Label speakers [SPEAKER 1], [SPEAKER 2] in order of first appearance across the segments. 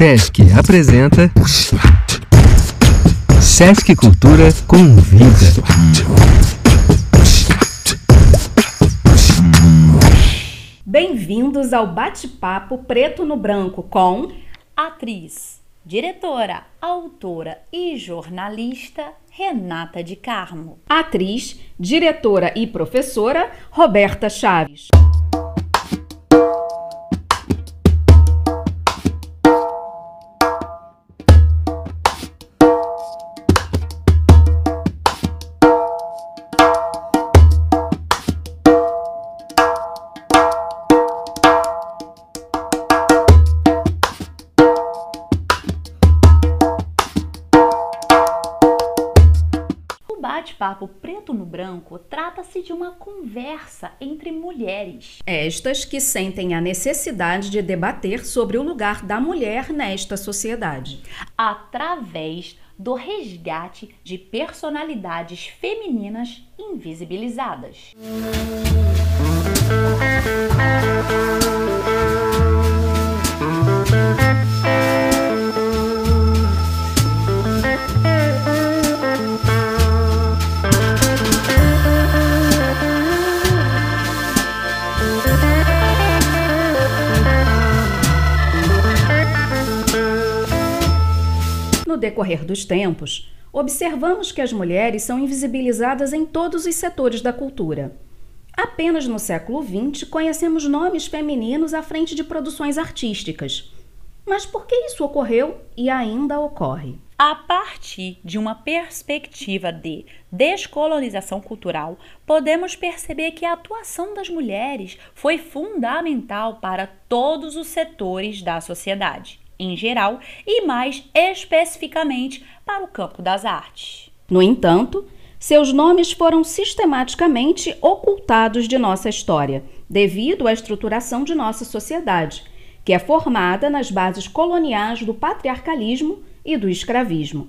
[SPEAKER 1] Sesc apresenta Sesc Cultura convida.
[SPEAKER 2] Bem-vindos ao bate-papo preto no branco com
[SPEAKER 3] atriz, diretora, autora e jornalista Renata de Carmo.
[SPEAKER 2] atriz, diretora e professora Roberta Chaves.
[SPEAKER 3] Bate-papo preto no branco trata-se de uma conversa entre mulheres.
[SPEAKER 2] Estas que sentem a necessidade de debater sobre o lugar da mulher nesta sociedade.
[SPEAKER 3] através do resgate de personalidades femininas invisibilizadas.
[SPEAKER 2] No decorrer dos tempos, observamos que as mulheres são invisibilizadas em todos os setores da cultura. Apenas no século XX conhecemos nomes femininos à frente de produções artísticas. Mas por que isso ocorreu e ainda ocorre?
[SPEAKER 3] A partir de uma perspectiva de descolonização cultural, podemos perceber que a atuação das mulheres foi fundamental para todos os setores da sociedade, em geral, e mais especificamente para o campo das artes.
[SPEAKER 2] No entanto, seus nomes foram sistematicamente ocultados de nossa história, devido à estruturação de nossa sociedade, que é formada nas bases coloniais do patriarcalismo e do escravismo.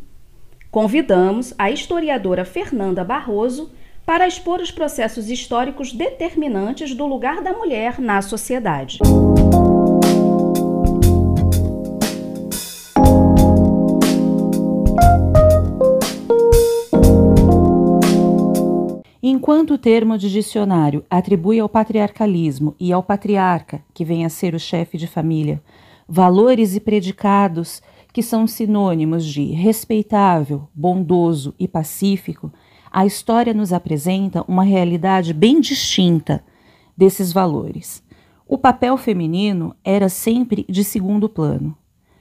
[SPEAKER 2] Convidamos a historiadora Fernanda Barroso para expor os processos históricos determinantes do lugar da mulher na sociedade.
[SPEAKER 4] Enquanto o termo de dicionário atribui ao patriarcalismo e ao patriarca, que vem a ser o chefe de família, valores e predicados que são sinônimos de respeitável, bondoso e pacífico, a história nos apresenta uma realidade bem distinta desses valores. O papel feminino era sempre de segundo plano.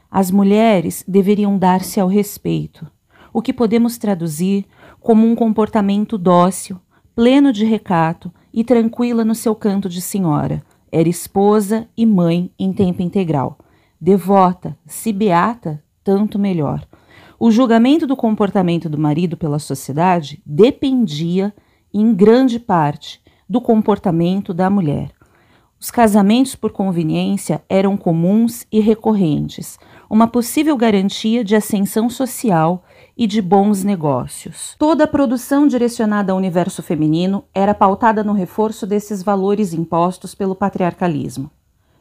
[SPEAKER 4] As mulheres deveriam dar-se ao respeito, o que podemos traduzir como um comportamento dócil, pleno de recato e tranquila no seu canto de senhora. Era esposa e mãe em tempo integral. Devota, se beata, tanto melhor. O julgamento do comportamento do marido pela sociedade dependia, em grande parte, do comportamento da mulher. Os casamentos por conveniência eram comuns e recorrentes, uma possível garantia de ascensão social e de bons negócios. Toda a produção direcionada ao universo feminino era pautada no reforço desses valores impostos pelo patriarcalismo.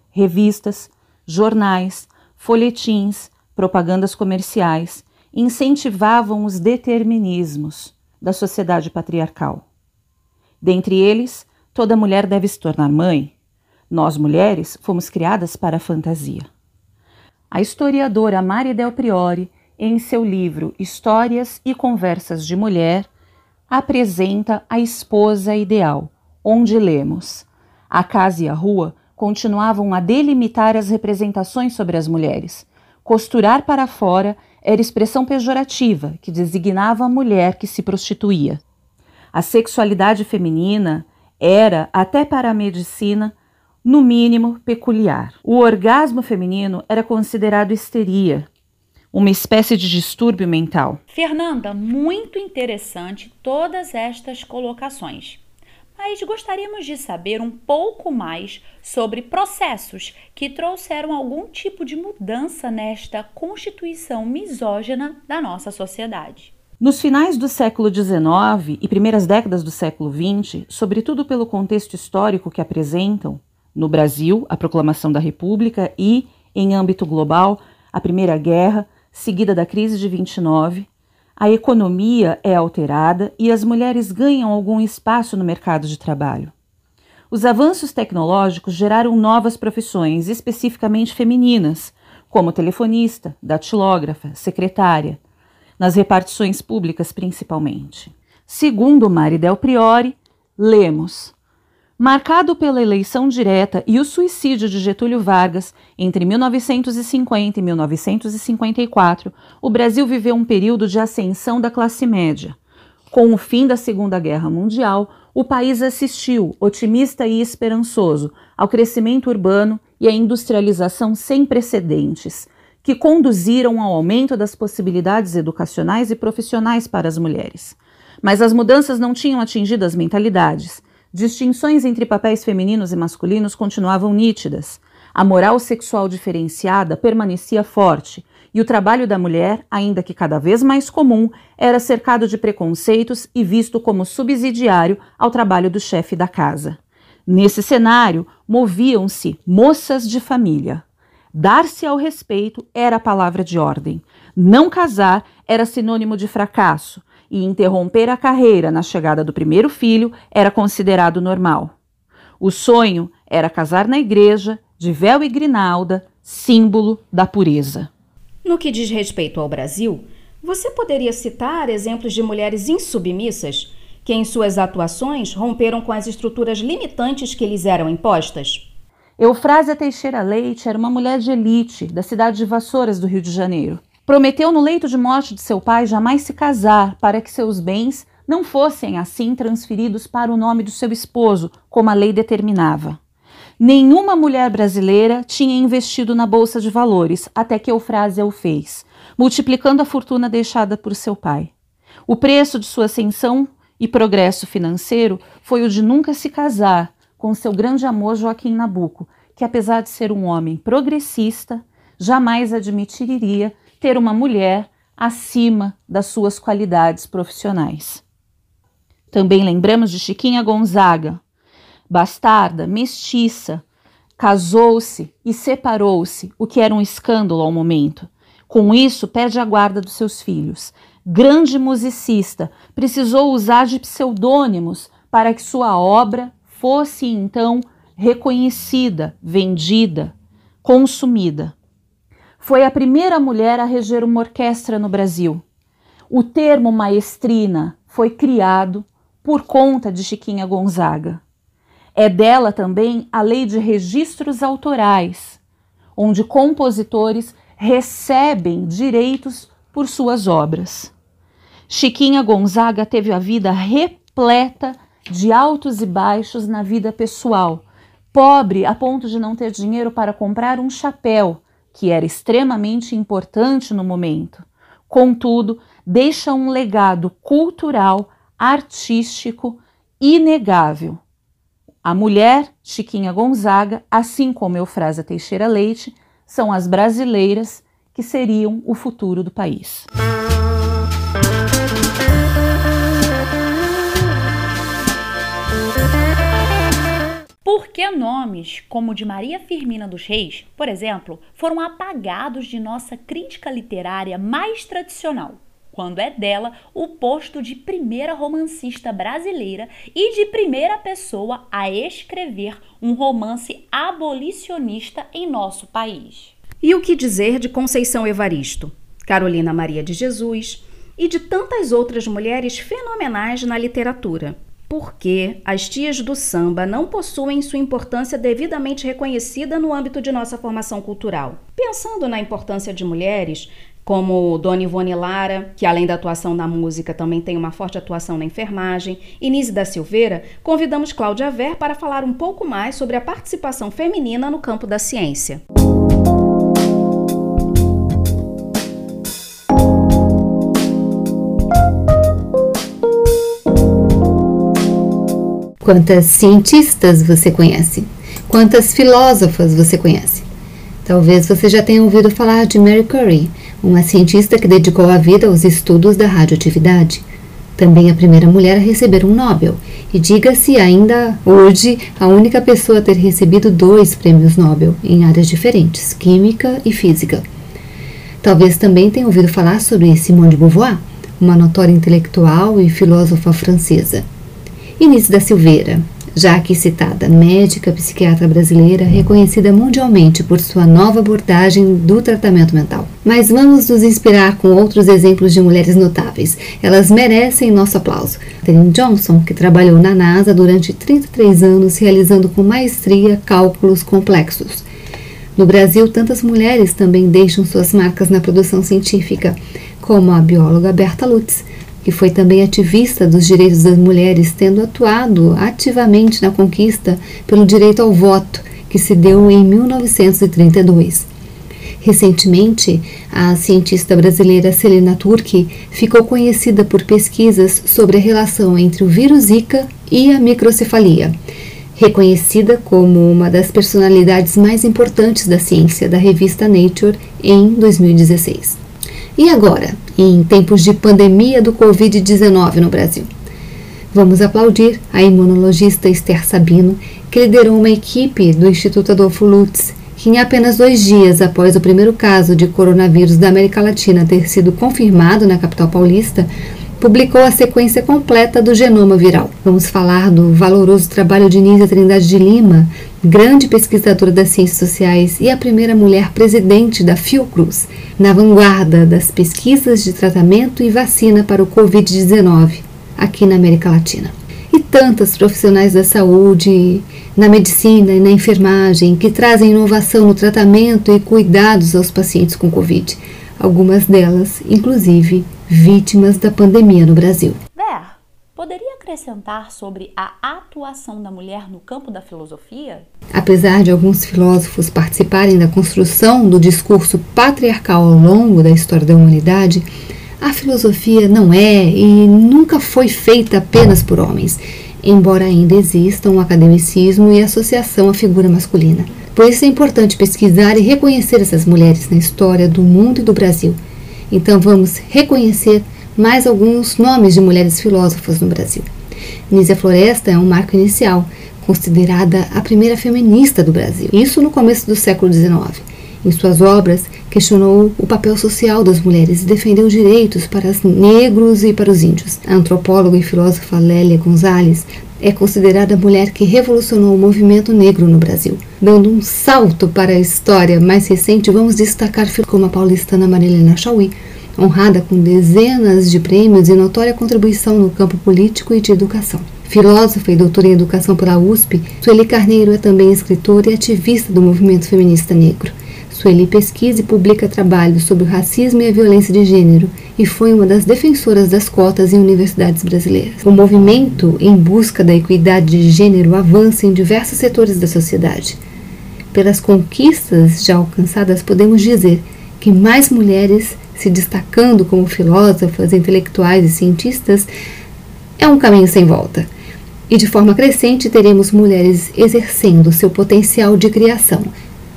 [SPEAKER 4] Revistas, jornais, folhetins, propagandas comerciais incentivavam os determinismos da sociedade patriarcal. Dentre eles, toda mulher deve se tornar mãe. Nós, mulheres, fomos criadas para a fantasia. A historiadora Mari Del Priori, em seu livro Histórias e Conversas de Mulher, apresenta a esposa ideal, onde lemos: A casa e a rua continuavam a delimitar as representações sobre as mulheres. Costurar para fora era expressão pejorativa que designava a mulher que se prostituía. A sexualidade feminina era, até para a medicina, no mínimo peculiar. O orgasmo feminino era considerado histeria, uma espécie de distúrbio mental.
[SPEAKER 3] Fernanda, muito interessante todas estas colocações. Mas gostaríamos de saber um pouco mais sobre processos que trouxeram algum tipo de mudança nesta constituição misógina da nossa sociedade.
[SPEAKER 4] Nos finais do século XIX e primeiras décadas do século XX, sobretudo pelo contexto histórico que apresentam, no Brasil, a proclamação da República e, em âmbito global, a Primeira Guerra, seguida da crise de 29, a economia é alterada e as mulheres ganham algum espaço no mercado de trabalho. Os avanços tecnológicos geraram novas profissões, especificamente femininas, como telefonista, datilógrafa, secretária, nas repartições públicas principalmente. Segundo Mari Del Priori, lemos: Marcado pela eleição direta e o suicídio de Getúlio Vargas entre 1950 e 1954, o Brasil viveu um período de ascensão da classe média. Com o fim da Segunda Guerra Mundial, o país assistiu, otimista e esperançoso, ao crescimento urbano e à industrialização sem precedentes, que conduziram ao aumento das possibilidades educacionais e profissionais para as mulheres. Mas as mudanças não tinham atingido as mentalidades. Distinções entre papéis femininos e masculinos continuavam nítidas. A moral sexual diferenciada permanecia forte, e o trabalho da mulher, ainda que cada vez mais comum, era cercado de preconceitos e visto como subsidiário ao trabalho do chefe da casa. Nesse cenário, moviam-se moças de família. Dar-se ao respeito era a palavra de ordem. Não casar era sinônimo de fracasso, e interromper a carreira na chegada do primeiro filho era considerado normal. O sonho era casar na igreja, de véu e grinalda, símbolo da pureza.
[SPEAKER 2] No que diz respeito ao Brasil, você poderia citar exemplos de mulheres insubmissas que, em suas atuações, romperam com as estruturas limitantes que lhes eram impostas?
[SPEAKER 4] Eufrásia Teixeira Leite era uma mulher de elite da cidade de Vassouras, do Rio de Janeiro. Prometeu no leito de morte de seu pai jamais se casar, para que seus bens não fossem assim transferidos para o nome do seu esposo, como a lei determinava. Nenhuma mulher brasileira tinha investido na bolsa de valores até que Eufrásia o fez, multiplicando a fortuna deixada por seu pai. O preço de sua ascensão e progresso financeiro foi o de nunca se casar com seu grande amor Joaquim Nabuco, que apesar de ser um homem progressista, jamais admitiria ter uma mulher acima das suas qualidades profissionais. Também lembramos de Chiquinha Gonzaga, bastarda, mestiça, casou-se e separou-se, o que era um escândalo ao momento. Com isso, perde a guarda dos seus filhos. Grande musicista, precisou usar de pseudônimos para que sua obra fosse então reconhecida, vendida, consumida. Foi a primeira mulher a reger uma orquestra no Brasil. O termo maestrina foi criado por conta de Chiquinha Gonzaga. É dela também a lei de registros autorais, onde compositores recebem direitos por suas obras. Chiquinha Gonzaga teve a vida repleta de altos e baixos na vida pessoal, pobre a ponto de não ter dinheiro para comprar um chapéu que era extremamente importante no momento. Contudo, deixa um legado cultural, artístico inegável. A mulher, Chiquinha Gonzaga, assim como Eufrásia Teixeira Leite, são as brasileiras que seriam o futuro do país.
[SPEAKER 3] Por que nomes como o de Maria Firmina dos Reis, por exemplo, foram apagados de nossa crítica literária mais tradicional? Quando é dela o posto de primeira romancista brasileira e de primeira pessoa a escrever um romance abolicionista em nosso país.
[SPEAKER 2] E o que dizer de Conceição Evaristo, Carolina Maria de Jesus e de tantas outras mulheres fenomenais na literatura? Porque as tias do samba não possuem sua importância devidamente reconhecida no âmbito de nossa formação cultural. Pensando na importância de mulheres, como Dona Ivone Lara, que além da atuação na música também tem uma forte atuação na enfermagem, e Nise da Silveira, convidamos Cláudia Ver para falar um pouco mais sobre a participação feminina no campo da ciência.
[SPEAKER 5] Quantas cientistas você conhece? Quantas filósofas você conhece? Talvez você já tenha ouvido falar de Mary Curie, uma cientista que dedicou a vida aos estudos da radioatividade. Também a primeira mulher a receber um Nobel, e diga-se ainda hoje a única pessoa a ter recebido dois prêmios Nobel em áreas diferentes, química e física. Talvez também tenha ouvido falar sobre Simone de Beauvoir, uma notória intelectual e filósofa francesa. Inês da Silveira, já aqui citada, médica psiquiatra brasileira reconhecida mundialmente por sua nova abordagem do tratamento mental. Mas vamos nos inspirar com outros exemplos de mulheres notáveis. Elas merecem nosso aplauso. Katherine Johnson, que trabalhou na NASA durante 33 anos realizando com maestria cálculos complexos. No Brasil, tantas mulheres também deixam suas marcas na produção científica, como a bióloga Berta Lutz, que foi também ativista dos direitos das mulheres, tendo atuado ativamente na conquista pelo direito ao voto, que se deu em 1932. Recentemente, a cientista brasileira Celina Turki ficou conhecida por pesquisas sobre a relação entre o vírus Zika e a microcefalia. Reconhecida como uma das personalidades mais importantes da ciência da revista Nature em 2016. E agora, em tempos de pandemia do Covid-19 no Brasil? Vamos aplaudir a imunologista Esther Sabino, que liderou uma equipe do Instituto Adolfo Lutz, que em apenas dois dias após o primeiro caso de coronavírus da América Latina ter sido confirmado na capital paulista, publicou a sequência completa do genoma viral. Vamos falar do valoroso trabalho de Nízia Trindade de Lima, grande pesquisadora das ciências sociais e a primeira mulher presidente da Fiocruz, na vanguarda das pesquisas de tratamento e vacina para o Covid-19 aqui na América Latina. E tantas profissionais da saúde, na medicina e na enfermagem que trazem inovação no tratamento e cuidados aos pacientes com Covid, algumas delas, inclusive, vítimas da pandemia no Brasil.
[SPEAKER 3] Ver, poderia acrescentar sobre a atuação da mulher no campo da filosofia?
[SPEAKER 5] Apesar de alguns filósofos participarem da construção do discurso patriarcal ao longo da história da humanidade, a filosofia não é e nunca foi feita apenas por homens, embora ainda exista um academicismo e associação à figura masculina. Por isso é importante pesquisar e reconhecer essas mulheres na história do mundo e do Brasil. Então vamos reconhecer mais alguns nomes de mulheres filósofas no Brasil. Nízia Floresta é um marco inicial, considerada a primeira feminista do Brasil, isso no começo do século XIX. Em suas obras, questionou o papel social das mulheres e defendeu direitos para os negros e para os índios. A antropóloga e filósofa Lélia Gonzalez é considerada a mulher que revolucionou o movimento negro no Brasil. Dando um salto para a história mais recente, vamos destacar como a paulistana Marilena Chauí, honrada com dezenas de prêmios e notória contribuição no campo político e de educação. Filósofa e doutora em educação pela USP, Sueli Carneiro é também escritora e ativista do movimento feminista negro. Sueli pesquisa e publica trabalhos sobre o racismo e a violência de gênero e foi uma das defensoras das cotas em universidades brasileiras. O movimento em busca da equidade de gênero avança em diversos setores da sociedade. Pelas conquistas já alcançadas, podemos dizer que mais mulheres se destacando como filósofas, intelectuais e cientistas é um caminho sem volta. E de forma crescente teremos mulheres exercendo seu potencial de criação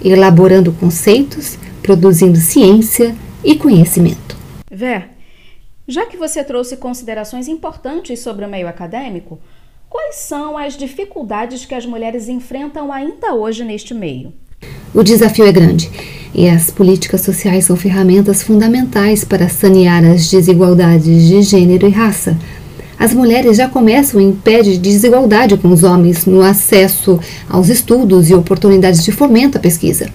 [SPEAKER 5] elaborando conceitos, produzindo ciência e conhecimento.
[SPEAKER 2] Vé, já que você trouxe considerações importantes sobre o meio acadêmico, quais são as dificuldades que as mulheres enfrentam ainda hoje neste meio?
[SPEAKER 5] O desafio é grande e as políticas sociais são ferramentas fundamentais para sanear as desigualdades de gênero e raça, as mulheres já começam em pé de desigualdade com os homens no acesso aos estudos e oportunidades de fomento à pesquisa.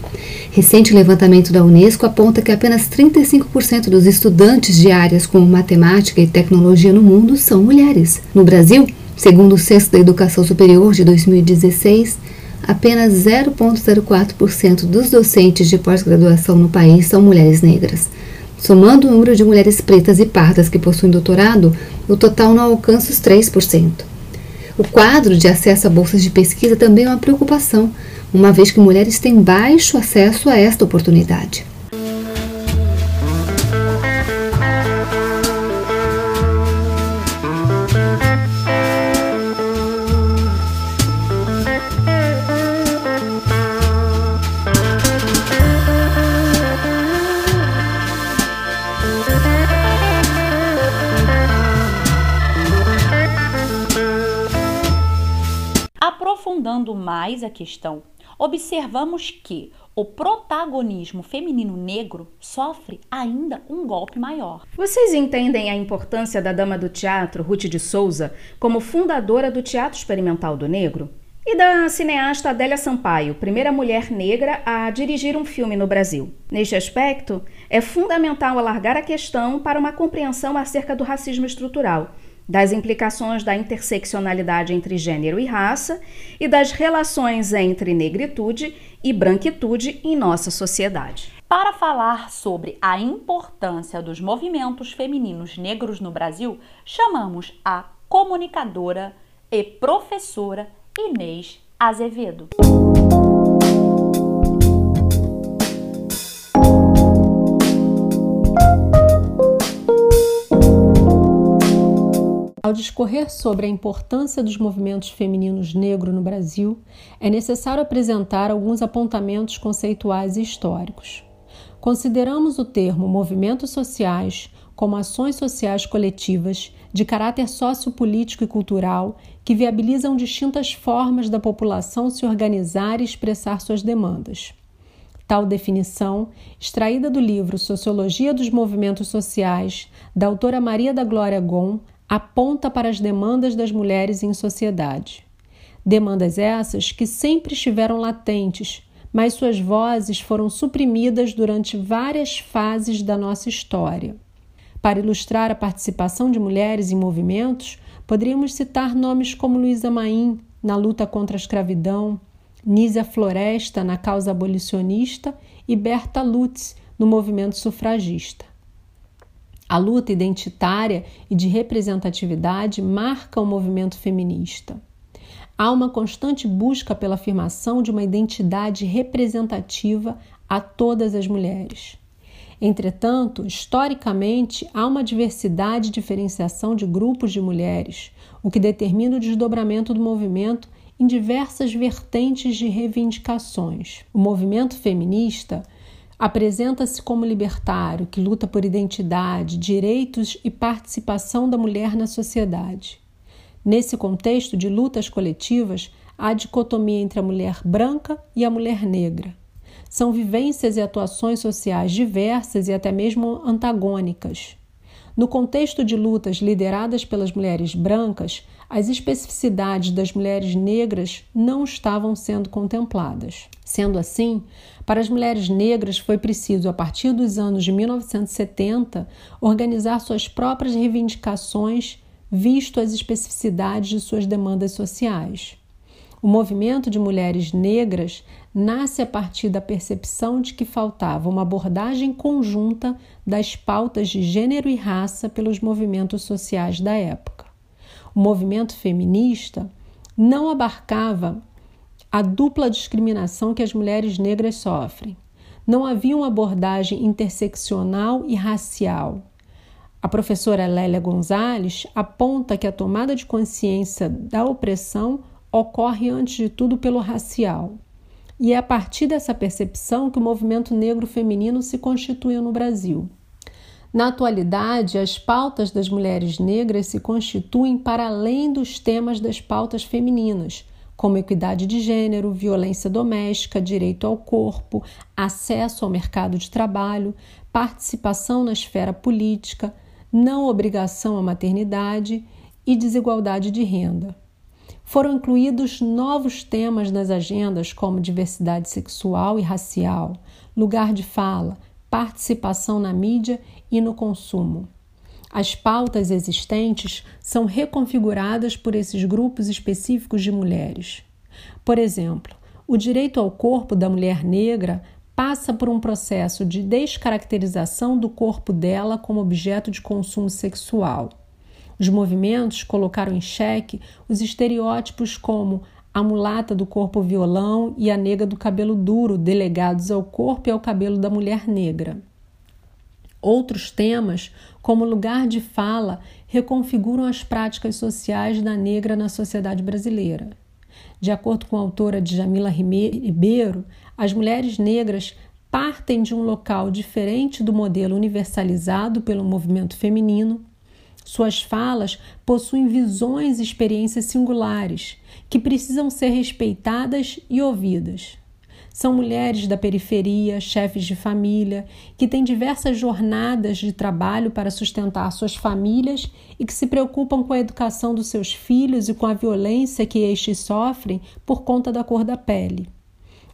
[SPEAKER 5] Recente levantamento da Unesco aponta que apenas 35% dos estudantes de áreas como matemática e tecnologia no mundo são mulheres. No Brasil, segundo o Censo da Educação Superior de 2016, apenas 0,04% dos docentes de pós-graduação no país são mulheres negras. Somando o número de mulheres pretas e pardas que possuem doutorado, o total não alcança os 3%. O quadro de acesso a bolsas de pesquisa também é uma preocupação, uma vez que mulheres têm baixo acesso a esta oportunidade.
[SPEAKER 3] Mais a questão, observamos que o protagonismo feminino negro sofre ainda um golpe maior.
[SPEAKER 2] Vocês entendem a importância da dama do teatro, Ruth de Souza, como fundadora do Teatro Experimental do Negro? E da cineasta Adélia Sampaio, primeira mulher negra a dirigir um filme no Brasil. Neste aspecto, é fundamental alargar a questão para uma compreensão acerca do racismo estrutural das implicações da interseccionalidade entre gênero e raça e das relações entre negritude e branquitude em nossa sociedade.
[SPEAKER 3] Para falar sobre a importância dos movimentos femininos negros no Brasil, chamamos a comunicadora e professora Inês Azevedo.
[SPEAKER 6] Ao discorrer sobre a importância dos movimentos femininos negros no Brasil, é necessário apresentar alguns apontamentos conceituais e históricos. Consideramos o termo movimentos sociais como ações sociais coletivas de caráter sociopolítico e cultural que viabilizam distintas formas da população se organizar e expressar suas demandas. Tal definição, extraída do livro Sociologia dos Movimentos Sociais, da autora Maria da Glória Gon, aponta para as demandas das mulheres em sociedade. Demandas essas que sempre estiveram latentes, mas suas vozes foram suprimidas durante várias fases da nossa história. Para ilustrar a participação de mulheres em movimentos, poderíamos citar nomes como Luísa Maim, na luta contra a escravidão, Nízia Floresta, na causa abolicionista, e Berta Lutz, no movimento sufragista. A luta identitária e de representatividade marca o movimento feminista. Há uma constante busca pela afirmação de uma identidade representativa a todas as mulheres. Entretanto, historicamente, há uma diversidade e diferenciação de grupos de mulheres, o que determina o desdobramento do movimento em diversas vertentes de reivindicações. O movimento feminista Apresenta-se como libertário que luta por identidade, direitos e participação da mulher na sociedade. Nesse contexto de lutas coletivas, há dicotomia entre a mulher branca e a mulher negra. São vivências e atuações sociais diversas e até mesmo antagônicas. No contexto de lutas lideradas pelas mulheres brancas, as especificidades das mulheres negras não estavam sendo contempladas. Sendo assim, para as mulheres negras foi preciso, a partir dos anos de 1970, organizar suas próprias reivindicações, visto as especificidades de suas demandas sociais. O movimento de mulheres negras nasce a partir da percepção de que faltava uma abordagem conjunta das pautas de gênero e raça pelos movimentos sociais da época. O movimento feminista não abarcava a dupla discriminação que as mulheres negras sofrem. Não havia uma abordagem interseccional e racial. A professora Lélia Gonzalez aponta que a tomada de consciência da opressão ocorre antes de tudo pelo racial. E é a partir dessa percepção que o movimento negro feminino se constituiu no Brasil. Na atualidade, as pautas das mulheres negras se constituem para além dos temas das pautas femininas, como equidade de gênero, violência doméstica, direito ao corpo, acesso ao mercado de trabalho, participação na esfera política, não obrigação à maternidade e desigualdade de renda. Foram incluídos novos temas nas agendas como diversidade sexual e racial, lugar de fala, participação na mídia e no consumo. As pautas existentes são reconfiguradas por esses grupos específicos de mulheres. Por exemplo, o direito ao corpo da mulher negra passa por um processo de descaracterização do corpo dela como objeto de consumo sexual. Os movimentos colocaram em xeque os estereótipos como a mulata do corpo violão e a nega do cabelo duro, delegados ao corpo e ao cabelo da mulher negra. Outros temas, como lugar de fala, reconfiguram as práticas sociais da negra na sociedade brasileira. De acordo com a autora Djamila Ribeiro, as mulheres negras partem de um local diferente do modelo universalizado pelo movimento feminino. Suas falas possuem visões e experiências singulares que precisam ser respeitadas e ouvidas. São mulheres da periferia, chefes de família, que têm diversas jornadas de trabalho para sustentar suas famílias e que se preocupam com a educação dos seus filhos e com a violência que estes sofrem por conta da cor da pele.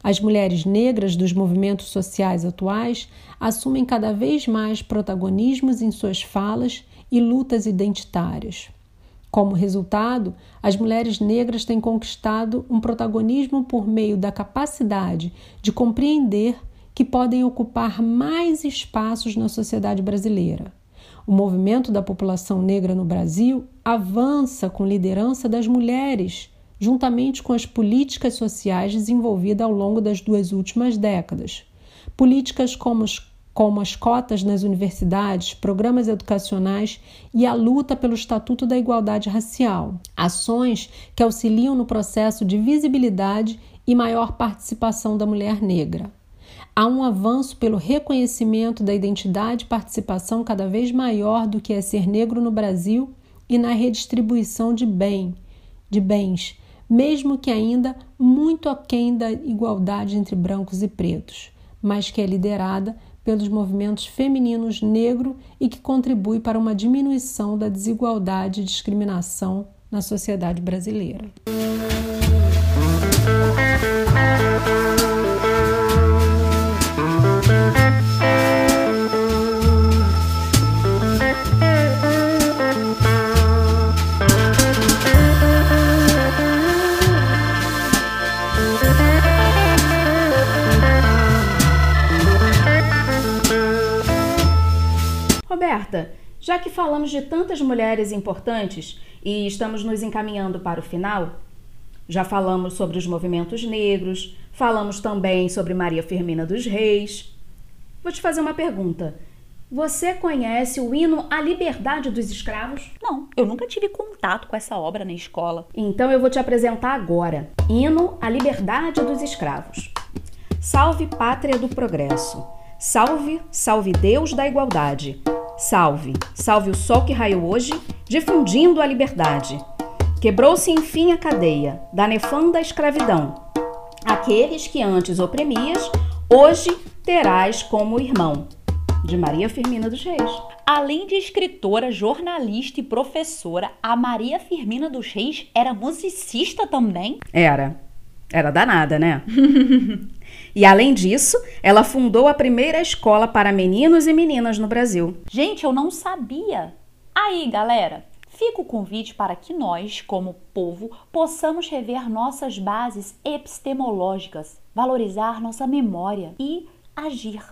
[SPEAKER 6] As mulheres negras dos movimentos sociais atuais assumem cada vez mais protagonismos em suas falas e lutas identitárias. Como resultado, as mulheres negras têm conquistado um protagonismo por meio da capacidade de compreender que podem ocupar mais espaços na sociedade brasileira. O movimento da população negra no Brasil avança com liderança das mulheres, juntamente com as políticas sociais desenvolvidas ao longo das duas últimas décadas. Políticas como como as cotas nas universidades, programas educacionais e a luta pelo Estatuto da Igualdade Racial, ações que auxiliam no processo de visibilidade e maior participação da mulher negra. Há um avanço pelo reconhecimento da identidade e participação cada vez maior do que é ser negro no Brasil e na redistribuição de bem, de bens, mesmo que ainda muito aquém da igualdade entre brancos e pretos, mas que é liderada pelos movimentos femininos negro e que contribui para uma diminuição da desigualdade e discriminação na sociedade brasileira.
[SPEAKER 2] Já que falamos de tantas mulheres importantes e estamos nos encaminhando para o final, já falamos sobre os movimentos negros, falamos também sobre Maria Firmina dos Reis. Vou te fazer uma pergunta. Você conhece o hino à liberdade dos escravos?
[SPEAKER 3] Não, eu nunca tive contato com essa obra na escola.
[SPEAKER 2] Então eu vou te apresentar agora. Hino à liberdade dos escravos. Salve pátria do progresso. Salve, salve Deus da igualdade. Salve, salve o sol que raiou hoje, difundindo a liberdade. Quebrou-se enfim a cadeia da nefanda escravidão. Aqueles que antes oprimias, hoje terás como irmão. De Maria Firmina dos Reis.
[SPEAKER 3] Além de escritora, jornalista e professora, a Maria Firmina dos Reis era musicista também?
[SPEAKER 2] Era. Era danada, né? E além disso, ela fundou a primeira escola para meninos e meninas no Brasil.
[SPEAKER 3] Gente, eu não sabia. Aí, galera, fica o convite para que nós, como povo, possamos rever nossas bases epistemológicas, valorizar nossa memória e agir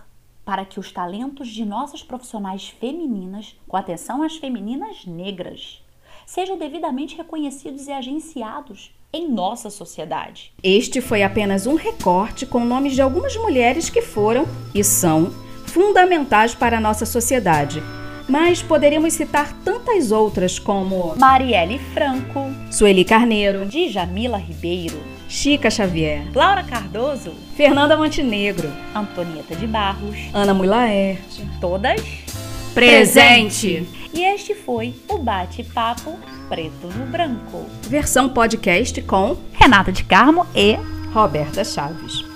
[SPEAKER 3] para que os talentos de nossas profissionais femininas, com atenção às femininas negras, sejam devidamente reconhecidos e agenciados em nossa sociedade.
[SPEAKER 2] Este foi apenas um recorte com nomes de algumas mulheres que foram e são fundamentais para a nossa sociedade. Mas poderíamos citar tantas outras como
[SPEAKER 3] Marielle Franco,
[SPEAKER 2] Sueli Carneiro,
[SPEAKER 3] Djamila Ribeiro,
[SPEAKER 2] Chica Xavier,
[SPEAKER 3] Laura Cardoso,
[SPEAKER 2] Fernanda Montenegro,
[SPEAKER 3] Antonieta de Barros,
[SPEAKER 2] Ana Mulaerte,
[SPEAKER 3] todas
[SPEAKER 2] presente.
[SPEAKER 3] E este foi o bate-papo preto no branco.
[SPEAKER 2] Versão podcast com
[SPEAKER 3] Renata de Carmo e
[SPEAKER 2] Roberta Chaves.